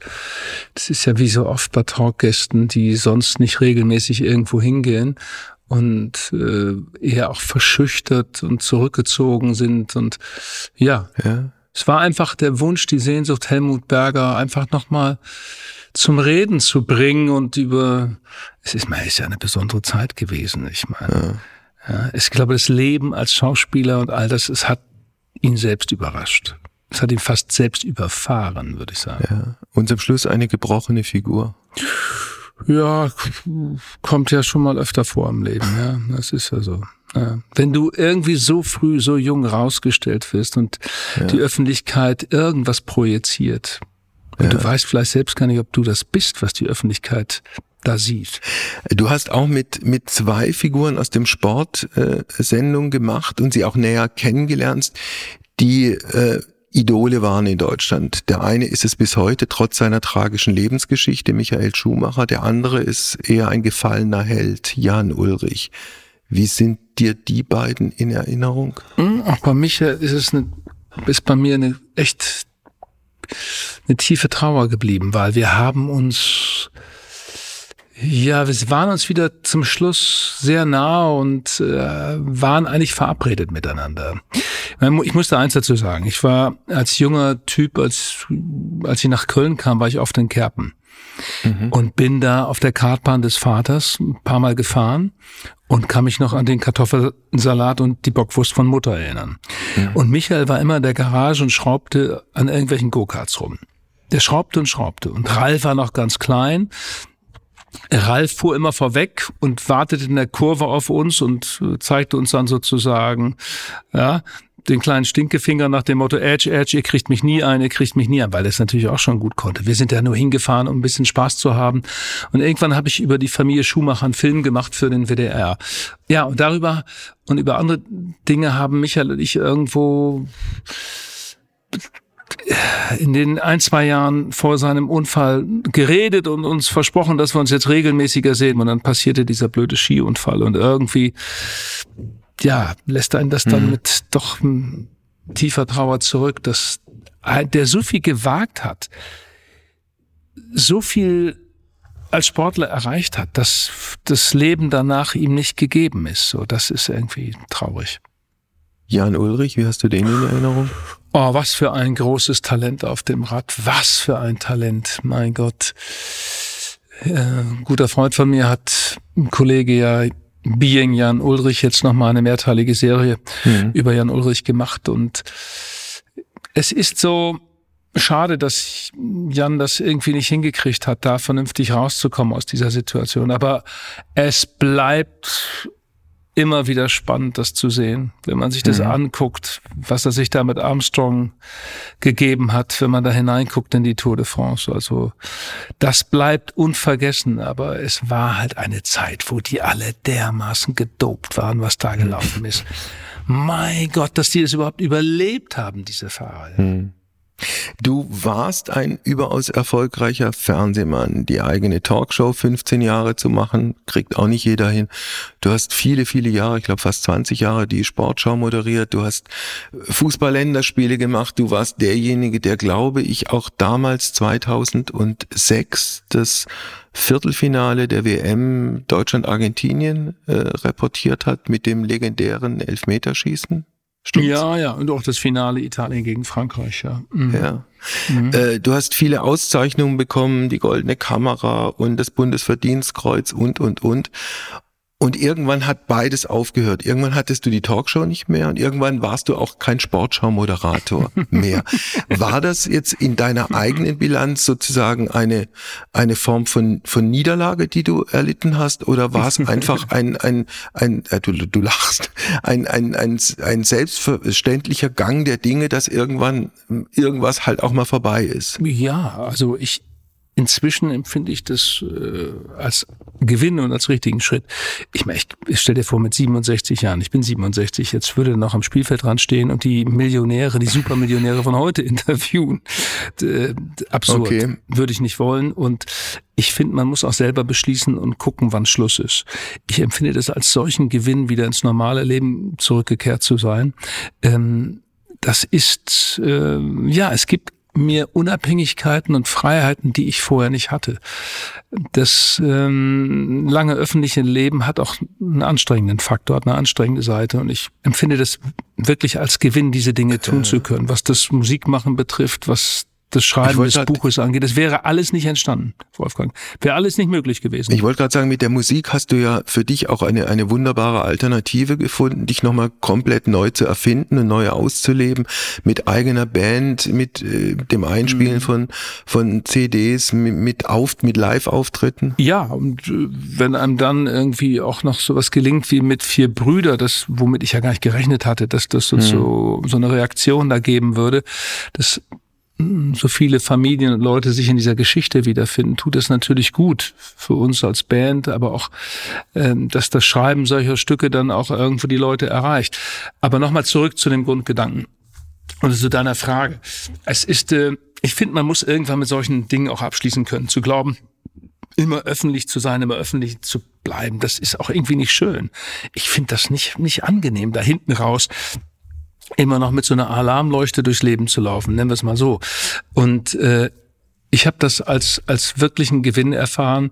das ist ja wie so oft bei Talkgästen, die sonst nicht regelmäßig irgendwo hingehen und äh, eher auch verschüchtert und zurückgezogen sind. Und ja. ja. Es war einfach der Wunsch, die Sehnsucht Helmut Berger einfach nochmal zum Reden zu bringen und über, es ist, man ist ja eine besondere Zeit gewesen, ich meine. Ja. Ja, ich glaube, das Leben als Schauspieler und all das, es hat ihn selbst überrascht. Es hat ihn fast selbst überfahren, würde ich sagen. Ja. Und zum Schluss eine gebrochene Figur. Ja, kommt ja schon mal öfter vor im Leben, ja. Das ist ja so. Ja. Wenn du irgendwie so früh, so jung rausgestellt wirst und ja. die Öffentlichkeit irgendwas projiziert, und ja. du weißt vielleicht selbst gar nicht, ob du das bist, was die Öffentlichkeit da sieht. Du hast auch mit, mit zwei Figuren aus dem Sport äh, Sendung gemacht und sie auch näher kennengelernt, die äh, Idole waren in Deutschland. Der eine ist es bis heute, trotz seiner tragischen Lebensgeschichte, Michael Schumacher. Der andere ist eher ein gefallener Held, Jan Ulrich. Wie sind dir die beiden in Erinnerung? Hm, auch bei Michael ist es eine, ist bei mir eine echt eine tiefe Trauer geblieben, weil wir haben uns ja, wir waren uns wieder zum Schluss sehr nah und äh, waren eigentlich verabredet miteinander. Ich musste eins dazu sagen. Ich war als junger Typ, als, als ich nach Köln kam, war ich oft in Kerpen. Mhm. Und bin da auf der Kartbahn des Vaters ein paar Mal gefahren und kann mich noch an den Kartoffelsalat und die Bockwurst von Mutter erinnern. Mhm. Und Michael war immer in der Garage und schraubte an irgendwelchen Go-Karts rum. Der schraubte und schraubte. Und Ralf war noch ganz klein. Ralf fuhr immer vorweg und wartete in der Kurve auf uns und äh, zeigte uns dann sozusagen, ja, den kleinen Stinkefinger nach dem Motto, Edge, Edge, ihr kriegt mich nie ein, ihr kriegt mich nie ein, weil es natürlich auch schon gut konnte. Wir sind ja nur hingefahren, um ein bisschen Spaß zu haben. Und irgendwann habe ich über die Familie Schumacher einen Film gemacht für den WDR. Ja, und darüber und über andere Dinge haben Michael und ich irgendwo in den ein, zwei Jahren vor seinem Unfall geredet und uns versprochen, dass wir uns jetzt regelmäßiger sehen. Und dann passierte dieser blöde Skiunfall und irgendwie, ja, lässt einen das dann mhm. mit doch tiefer Trauer zurück, dass der so viel gewagt hat, so viel als Sportler erreicht hat, dass das Leben danach ihm nicht gegeben ist. So, das ist irgendwie traurig. Jan Ulrich, wie hast du den in Erinnerung? Oh, was für ein großes Talent auf dem Rad. Was für ein Talent. Mein Gott. Äh, ein guter Freund von mir hat ein Kollege ja Being Jan Ulrich jetzt nochmal eine mehrteilige Serie mhm. über Jan Ulrich gemacht und es ist so, schade, dass Jan das irgendwie nicht hingekriegt hat, da vernünftig rauszukommen aus dieser Situation. Aber es bleibt immer wieder spannend, das zu sehen. Wenn man sich das mhm. anguckt, was er sich da mit Armstrong gegeben hat, wenn man da hineinguckt in die Tour de France. Also das bleibt unvergessen, aber es war halt eine Zeit, wo die alle dermaßen gedopt waren, was da gelaufen (laughs) ist. Mein Gott, dass die es überhaupt überlebt haben, diese Fahrer. Mhm. Du warst ein überaus erfolgreicher Fernsehmann. Die eigene Talkshow 15 Jahre zu machen, kriegt auch nicht jeder hin. Du hast viele, viele Jahre, ich glaube fast 20 Jahre, die Sportschau moderiert. Du hast Fußballländerspiele gemacht. Du warst derjenige, der, glaube ich, auch damals 2006 das Viertelfinale der WM Deutschland-Argentinien äh, reportiert hat mit dem legendären Elfmeterschießen. Stimmt's? Ja, ja, und auch das Finale Italien gegen Frankreich, ja. Mhm. Ja. Mhm. Äh, du hast viele Auszeichnungen bekommen, die Goldene Kamera und das Bundesverdienstkreuz und, und, und. Und irgendwann hat beides aufgehört. Irgendwann hattest du die Talkshow nicht mehr und irgendwann warst du auch kein Sportschau-Moderator (laughs) mehr. War das jetzt in deiner eigenen Bilanz sozusagen eine, eine Form von, von Niederlage, die du erlitten hast? Oder war es (laughs) einfach ein, ein, ein, äh, du, du lachst, ein, ein, ein, ein selbstverständlicher Gang der Dinge, dass irgendwann irgendwas halt auch mal vorbei ist? Ja, also ich, Inzwischen empfinde ich das äh, als Gewinn und als richtigen Schritt. Ich meine, ich, ich stell dir vor, mit 67 Jahren, ich bin 67, jetzt würde noch am Spielfeldrand stehen und die Millionäre, die Supermillionäre von heute (laughs) interviewen. D absurd. Okay. Würde ich nicht wollen. Und ich finde, man muss auch selber beschließen und gucken, wann Schluss ist. Ich empfinde das als solchen Gewinn, wieder ins normale Leben zurückgekehrt zu sein. Ähm, das ist, äh, ja, es gibt mir Unabhängigkeiten und Freiheiten, die ich vorher nicht hatte. Das ähm, lange öffentliche Leben hat auch einen anstrengenden Faktor, hat eine anstrengende Seite und ich empfinde das wirklich als Gewinn, diese Dinge tun zu können, was das Musikmachen betrifft, was das Schreiben des Buches angeht. Das wäre alles nicht entstanden, Wolfgang. Wäre alles nicht möglich gewesen. Ich wollte gerade sagen, mit der Musik hast du ja für dich auch eine, eine wunderbare Alternative gefunden, dich nochmal komplett neu zu erfinden und neu auszuleben, mit eigener Band, mit äh, dem Einspielen mhm. von, von CDs, mit, mit, auf, mit Live-Auftritten. Ja, und äh, wenn einem dann irgendwie auch noch sowas gelingt wie mit vier Brüder, das, womit ich ja gar nicht gerechnet hatte, dass das so, mhm. so, so eine Reaktion da geben würde, das so viele Familien und Leute sich in dieser Geschichte wiederfinden, tut es natürlich gut für uns als Band, aber auch, ähm, dass das Schreiben solcher Stücke dann auch irgendwo die Leute erreicht. Aber nochmal zurück zu dem Grundgedanken und zu deiner Frage. Es ist, äh, ich finde, man muss irgendwann mit solchen Dingen auch abschließen können. Zu glauben, immer öffentlich zu sein, immer öffentlich zu bleiben, das ist auch irgendwie nicht schön. Ich finde das nicht, nicht angenehm, da hinten raus immer noch mit so einer Alarmleuchte durchs Leben zu laufen, nennen wir es mal so. Und äh, ich habe das als, als wirklichen Gewinn erfahren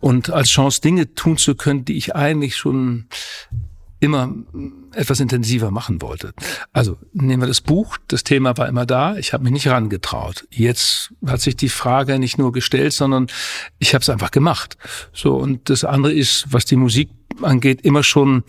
und als Chance, Dinge tun zu können, die ich eigentlich schon immer etwas intensiver machen wollte. Also nehmen wir das Buch, das Thema war immer da, ich habe mich nicht rangetraut. Jetzt hat sich die Frage nicht nur gestellt, sondern ich habe es einfach gemacht. So und das andere ist, was die Musik angeht, immer schon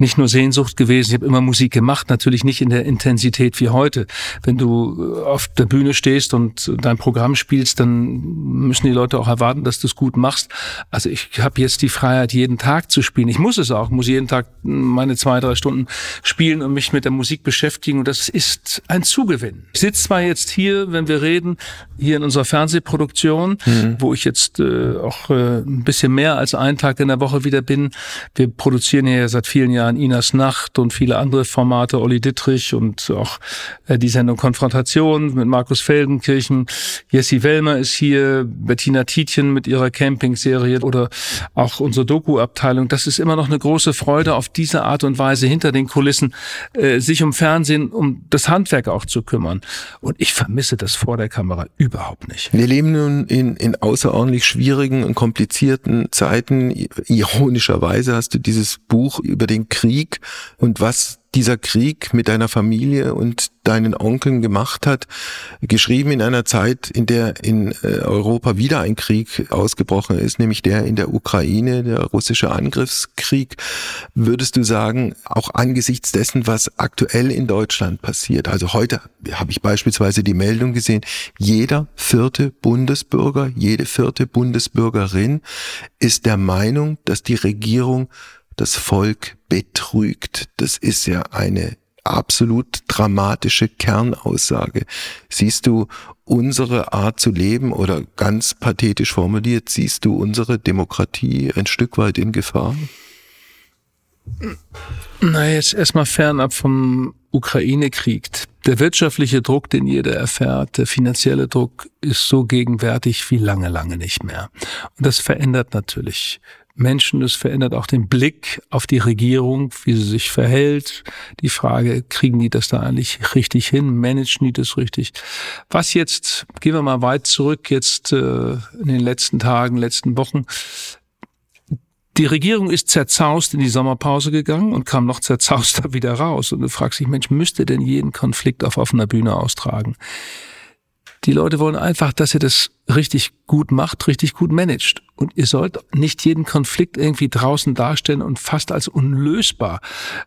nicht nur Sehnsucht gewesen. Ich habe immer Musik gemacht, natürlich nicht in der Intensität wie heute. Wenn du äh, auf der Bühne stehst und dein Programm spielst, dann müssen die Leute auch erwarten, dass du es gut machst. Also ich habe jetzt die Freiheit, jeden Tag zu spielen. Ich muss es auch, muss jeden Tag meine zwei, drei Stunden spielen und mich mit der Musik beschäftigen. Und das ist ein Zugewinn. Ich sitze zwar jetzt hier, wenn wir reden, hier in unserer Fernsehproduktion, mhm. wo ich jetzt äh, auch äh, ein bisschen mehr als einen Tag in der Woche wieder bin. Wir produzieren hier seit vielen Jahren Jahren Inas Nacht und viele andere Formate, Olli Dittrich und auch äh, die Sendung Konfrontation mit Markus Feldenkirchen. Jessie Wellmer ist hier, Bettina Tietjen mit ihrer Camping-Serie oder auch unsere Doku-Abteilung. Das ist immer noch eine große Freude, auf diese Art und Weise hinter den Kulissen äh, sich um Fernsehen, um das Handwerk auch zu kümmern. Und ich vermisse das vor der Kamera überhaupt nicht. Wir leben nun in, in außerordentlich schwierigen und komplizierten Zeiten. Ironischerweise hast du dieses Buch über den Krieg und was dieser Krieg mit deiner Familie und deinen Onkeln gemacht hat, geschrieben in einer Zeit, in der in äh, Europa wieder ein Krieg ausgebrochen ist, nämlich der in der Ukraine, der russische Angriffskrieg. Würdest du sagen, auch angesichts dessen, was aktuell in Deutschland passiert, also heute habe ich beispielsweise die Meldung gesehen, jeder vierte Bundesbürger, jede vierte Bundesbürgerin ist der Meinung, dass die Regierung das Volk betrügt. Das ist ja eine absolut dramatische Kernaussage. Siehst du unsere Art zu leben oder ganz pathetisch formuliert, siehst du unsere Demokratie ein Stück weit in Gefahr? Na, jetzt erstmal fernab vom Ukraine-Krieg. Der wirtschaftliche Druck, den jeder erfährt, der finanzielle Druck ist so gegenwärtig wie lange, lange nicht mehr. Und das verändert natürlich Menschen. Es verändert auch den Blick auf die Regierung, wie sie sich verhält. Die Frage, kriegen die das da eigentlich richtig hin? Managen die das richtig? Was jetzt, gehen wir mal weit zurück, jetzt äh, in den letzten Tagen, letzten Wochen. Die Regierung ist zerzaust in die Sommerpause gegangen und kam noch zerzauster (laughs) wieder raus. Und du fragst dich, Mensch, müsste denn jeden Konflikt auf offener Bühne austragen? Die Leute wollen einfach, dass ihr das richtig gut macht, richtig gut managt. Und ihr sollt nicht jeden Konflikt irgendwie draußen darstellen und fast als unlösbar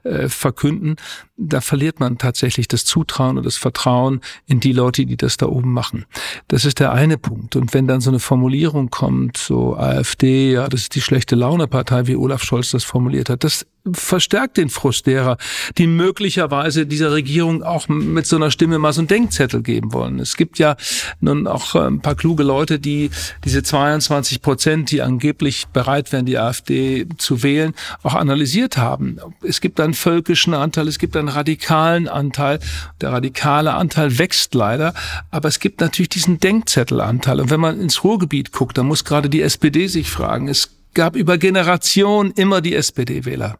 äh, verkünden. Da verliert man tatsächlich das Zutrauen und das Vertrauen in die Leute, die das da oben machen. Das ist der eine Punkt. Und wenn dann so eine Formulierung kommt, so AfD, ja, das ist die schlechte Laune-Partei, wie Olaf Scholz das formuliert hat, das verstärkt den Frust derer, die möglicherweise dieser Regierung auch mit so einer Stimme mal so einen Denkzettel geben wollen. Es gibt ja nun auch äh, ein paar kluge Leute, die diese 22 Prozent, die angeblich bereit wären, die AfD zu wählen, auch analysiert haben. Es gibt einen völkischen Anteil, es gibt einen radikalen Anteil. Der radikale Anteil wächst leider, aber es gibt natürlich diesen Denkzettelanteil. Und wenn man ins Ruhrgebiet guckt, dann muss gerade die SPD sich fragen, es gab über Generationen immer die SPD-Wähler.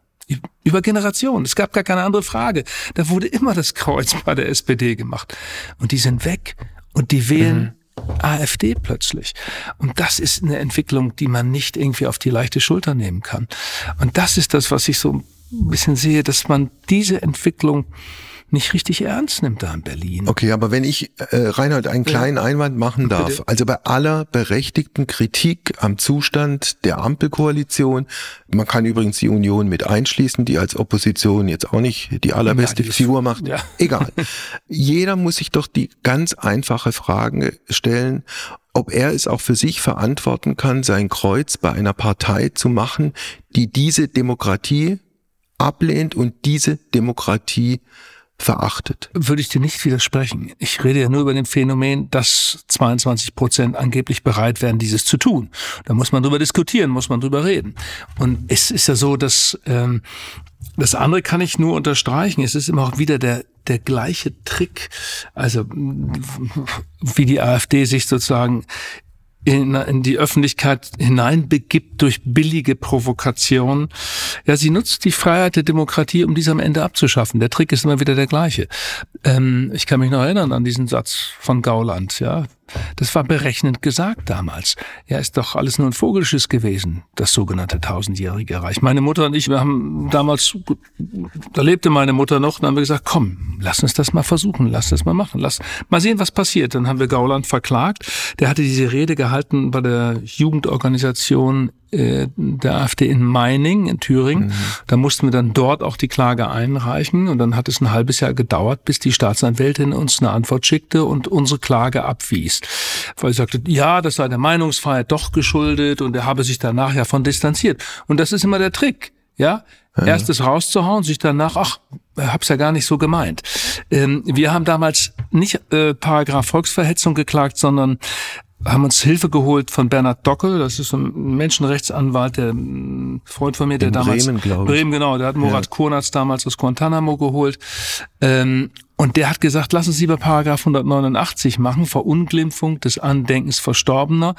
Über Generationen. Es gab gar keine andere Frage. Da wurde immer das Kreuz bei der SPD gemacht. Und die sind weg. Und die wählen mhm. AfD plötzlich. Und das ist eine Entwicklung, die man nicht irgendwie auf die leichte Schulter nehmen kann. Und das ist das, was ich so ein bisschen sehe, dass man diese Entwicklung nicht richtig ernst nimmt da in Berlin. Okay, aber wenn ich, äh, Reinhold, einen kleinen ja. Einwand machen darf. Bitte. Also bei aller berechtigten Kritik am Zustand der Ampelkoalition, man kann übrigens die Union mit einschließen, die als Opposition jetzt auch nicht die allerbeste ja, Figur macht. Ja. (laughs) Egal. Jeder muss sich doch die ganz einfache Frage stellen, ob er es auch für sich verantworten kann, sein Kreuz bei einer Partei zu machen, die diese Demokratie ablehnt und diese Demokratie verachtet. Würde ich dir nicht widersprechen. Ich rede ja nur über den Phänomen, dass 22 Prozent angeblich bereit wären, dieses zu tun. Da muss man drüber diskutieren, muss man drüber reden. Und es ist ja so, dass ähm, das andere kann ich nur unterstreichen. Es ist immer auch wieder der der gleiche Trick, also wie die AfD sich sozusagen in, in die Öffentlichkeit hineinbegibt durch billige Provokation. Ja, sie nutzt die Freiheit der Demokratie, um diese am Ende abzuschaffen. Der Trick ist immer wieder der gleiche. Ähm, ich kann mich noch erinnern an diesen Satz von Gauland, ja. Das war berechnend gesagt damals. Ja, ist doch alles nur ein Vogelschiss gewesen, das sogenannte tausendjährige Reich. Meine Mutter und ich, wir haben damals, da lebte meine Mutter noch, dann haben wir gesagt, komm, lass uns das mal versuchen, lass das mal machen, lass mal sehen, was passiert. Dann haben wir Gauland verklagt. Der hatte diese Rede gehalten bei der Jugendorganisation äh, der AfD in Meining in Thüringen. Mhm. Da mussten wir dann dort auch die Klage einreichen und dann hat es ein halbes Jahr gedauert, bis die Staatsanwältin uns eine Antwort schickte und unsere Klage abwies. Weil sie sagte, ja, das sei der Meinungsfreiheit doch geschuldet und er habe sich danach ja von distanziert. Und das ist immer der Trick. Ja, ja. erst es rauszuhauen, sich danach, ach, hab's ja gar nicht so gemeint. Ähm, wir haben damals nicht äh, Paragraph Volksverhetzung geklagt, sondern haben uns Hilfe geholt von Bernhard Dockel, das ist ein Menschenrechtsanwalt, der ein Freund von mir, der In damals Bremen, glaube ich. Bremen genau, der hat Murat Ja. Kurnatz damals aus Guantanamo geholt. Ähm, und der hat gesagt, lass uns lieber Paragraph 189 machen, Verunglimpfung des Andenkens Verstorbener,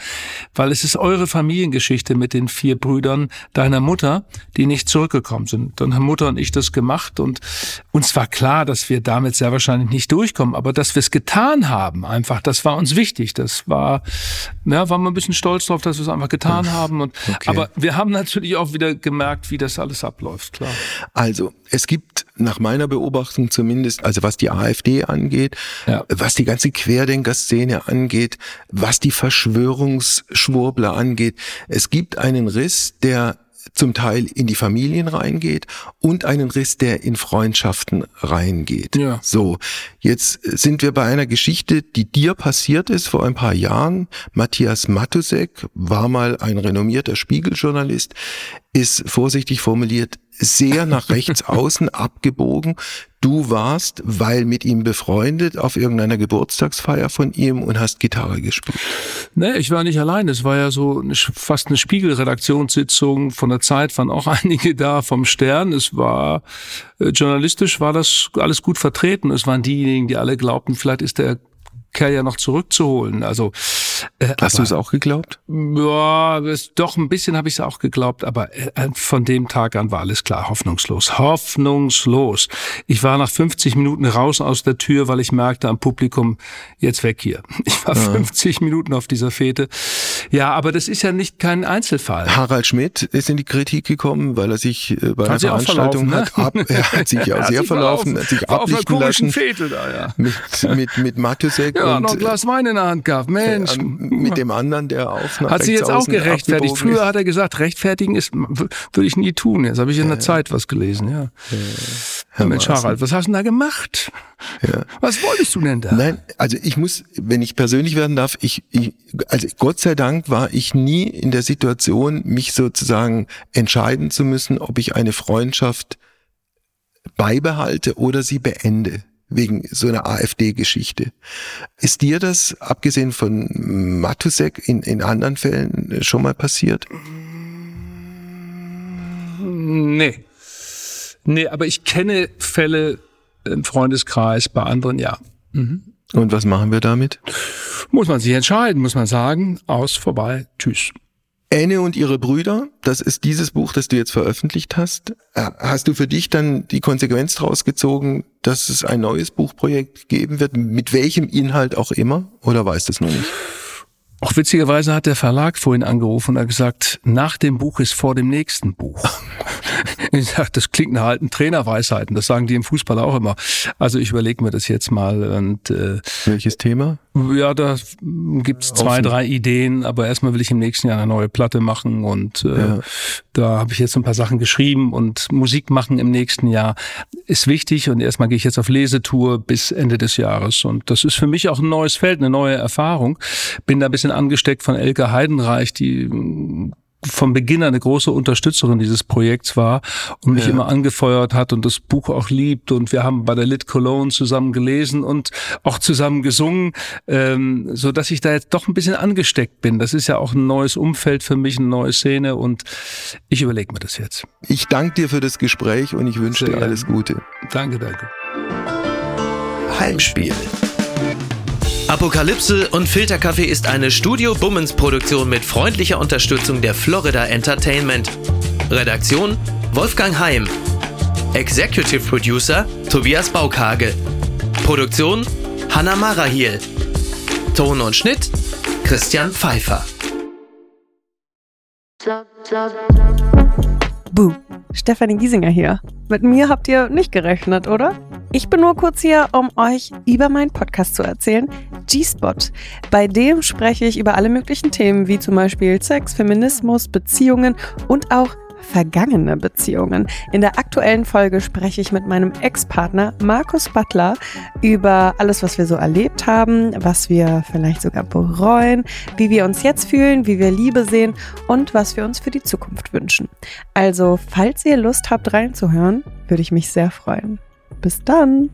weil es ist eure Familiengeschichte mit den vier Brüdern deiner Mutter, die nicht zurückgekommen sind. Dann haben Mutter und ich das gemacht und uns war klar, dass wir damit sehr wahrscheinlich nicht durchkommen, aber dass wir es getan haben, einfach, das war uns wichtig. Das war, ja, waren wir ein bisschen stolz drauf, dass wir es einfach getan haben. Und, Okay. Aber wir haben natürlich auch wieder gemerkt, wie das alles abläuft, klar. Also, es gibt nach meiner Beobachtung zumindest, also was die AfD angeht, Ja. was die ganze Querdenker-Szene angeht, was die Verschwörungsschwurbler angeht, es gibt einen Riss, der zum Teil in die Familien reingeht und einen Riss, der in Freundschaften reingeht. Ja. So, jetzt sind wir bei einer Geschichte, die dir passiert ist vor ein paar Jahren. Matthias Matusek war mal ein renommierter Spiegeljournalist, ist vorsichtig formuliert sehr nach rechts (laughs) außen abgebogen. Du warst, weil mit ihm befreundet, auf irgendeiner Geburtstagsfeier von ihm und hast Gitarre gespielt. Nee, ich war nicht allein. Es war ja so eine, fast eine Spiegelredaktionssitzung von der Zeit, waren auch (laughs) einige da vom Stern. Es war äh, journalistisch war das alles gut vertreten. Es waren diejenigen, die alle glaubten, vielleicht ist der Kerl ja noch zurückzuholen. Also äh, Hast du es auch geglaubt? Ja, das, doch ein bisschen habe ich es auch geglaubt, aber äh, von dem Tag an war alles klar, hoffnungslos, hoffnungslos. Ich war nach 50 Minuten raus aus der Tür, weil ich merkte am Publikum, jetzt weg hier. (laughs) Ich war 50 Minuten auf dieser Fete. Ja, aber das ist ja nicht kein Einzelfall. Harald Schmidt ist in die Kritik gekommen, weil er sich äh, bei einer Hat auch Veranstaltung hat ab, er hat sich (laughs) ja sehr verlaufen, hat sich War auf einer ablichten komischen lassen Fete da, ja. mit, mit, mit Matusek Ja, und noch ein Glas Wein in der Hand gehabt, Mensch. mit dem anderen, der auch nach Hat sie jetzt auch gerechtfertigt. Früher ist. hat er gesagt, rechtfertigen ist, würde ich nie tun. Jetzt habe ich in der Zeit was gelesen, ja. Herr Mensch. Harald, was hast du denn da gemacht? Ja. Was wolltest du denn da? Nein, also ich muss, wenn ich persönlich werden darf, ich, ich, also Gott sei Dank war ich nie in der Situation, mich sozusagen entscheiden zu müssen, ob ich eine Freundschaft beibehalte oder sie beende. Wegen so einer AfD-Geschichte. Ist dir das, abgesehen von Matusek, in, in anderen Fällen schon mal passiert? Nee. Nee, aber ich kenne Fälle im Freundeskreis, bei anderen ja. Und was machen wir damit? Muss man sich entscheiden, muss man sagen, aus, vorbei, tschüss. Anne und ihre Brüder, das ist dieses Buch, das du jetzt veröffentlicht hast. Äh, Hast du für dich dann die Konsequenz daraus gezogen, dass es ein neues Buchprojekt geben wird, mit welchem Inhalt auch immer? Oder weißt du es noch nicht? Auch witzigerweise hat der Verlag vorhin angerufen und hat gesagt, nach dem Buch ist vor dem nächsten Buch. (laughs) Ich sag, das klingt nach alten Trainerweisheiten, das sagen die im Fußball auch immer. Also ich überlege mir das jetzt mal und äh, Welches Thema? Ja, da gibt's zwei, drei Ideen, aber erstmal will ich im nächsten Jahr eine neue Platte machen und äh, Ja. da habe ich jetzt ein paar Sachen geschrieben und Musik machen im nächsten Jahr ist wichtig und erstmal gehe ich jetzt auf Lesetour bis Ende des Jahres und das ist für mich auch ein neues Feld, eine neue Erfahrung. Bin da ein bisschen angesteckt von Elke Heidenreich, die vom Beginn eine große Unterstützerin dieses Projekts war und mich Ja. immer angefeuert hat und das Buch auch liebt und wir haben bei der Lit Cologne zusammen gelesen und auch zusammen gesungen, ähm, so dass ich da jetzt doch ein bisschen angesteckt bin. Das ist ja auch ein neues Umfeld für mich, eine neue Szene und ich überlege mir das jetzt. Ich danke dir für das Gespräch und ich wünsche Sehr dir alles Gute. Danke, danke. Heimspiel. Apokalypse und Filterkaffee ist eine Studio Bummens Produktion mit freundlicher Unterstützung der Florida Entertainment. Redaktion Wolfgang Heim. Executive Producer Tobias Baukage. Produktion Hanna Marahiel. Ton und Schnitt Christian Pfeiffer. Buh, Stefanie Giesinger hier. Mit mir habt ihr nicht gerechnet, oder? Ich bin nur kurz hier, um euch über meinen Podcast zu erzählen, G-Spot. Bei dem spreche ich über alle möglichen Themen, wie zum Beispiel Sex, Feminismus, Beziehungen und auch vergangene Beziehungen. In der aktuellen Folge spreche ich mit meinem Ex-Partner Markus Butler über alles, was wir so erlebt haben, was wir vielleicht sogar bereuen, wie wir uns jetzt fühlen, wie wir Liebe sehen und was wir uns für die Zukunft wünschen. Also, falls ihr Lust habt reinzuhören, würde ich mich sehr freuen. Bis dann!